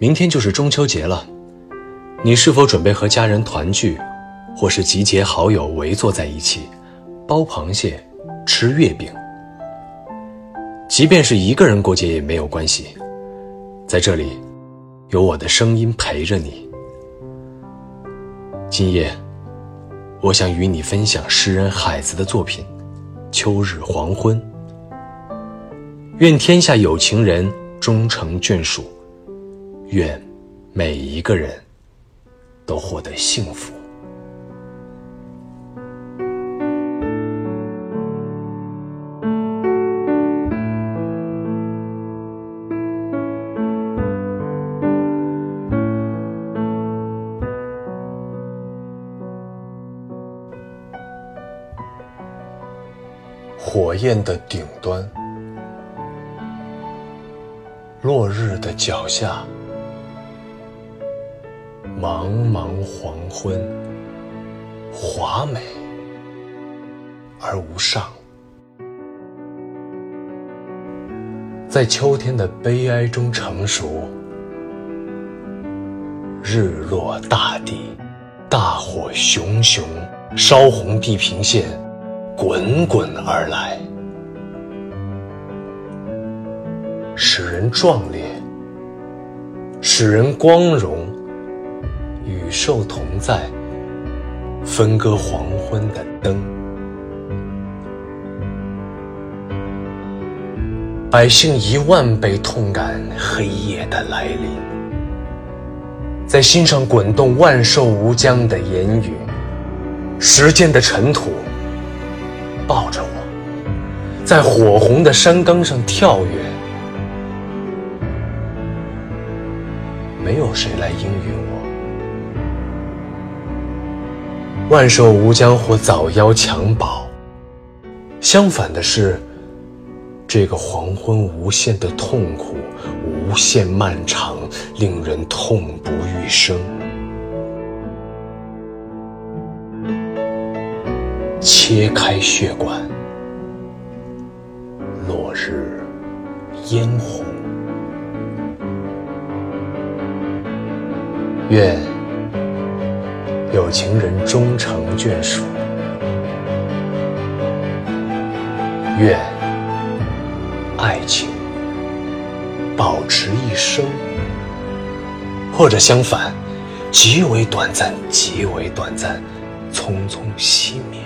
明天就是中秋节了，你是否准备和家人团聚，或是集结好友围坐在一起，剥螃蟹、吃月饼？即便是一个人过节也没有关系，在这里，有我的声音陪着你。今夜，我想与你分享诗人海子的作品《秋日黄昏》。愿天下有情人终成眷属。愿每一个人都获得幸福。火焰的顶端，落日的脚下。茫茫黄昏，华美而无上，在秋天的悲哀中成熟。日落大地，大火熊熊，烧红地平线，滚滚而来，使人壮烈，使人光荣。与兽同在，分割黄昏的灯。百姓一万倍痛感黑夜的来临，在心上滚动万寿无疆的言语。时间的尘土抱着我，在火红的山岗上跳跃。没有谁来应允我。万寿无疆或早夭襁褓，相反的是，这个黄昏无限的痛苦，无限漫长，令人痛不欲生。切开血管，落日嫣红，愿。有情人终成眷属，愿爱情保持一生，或者相反，极为短暂，极为短暂，匆匆熄灭。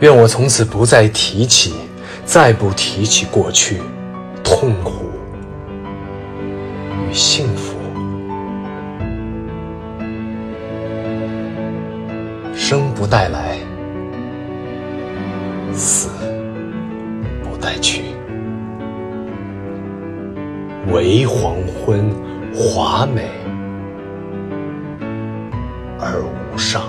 愿我从此不再提起，再不提起过去痛苦。与幸福。生不带来，死不带去。唯黄昏华美而无伤。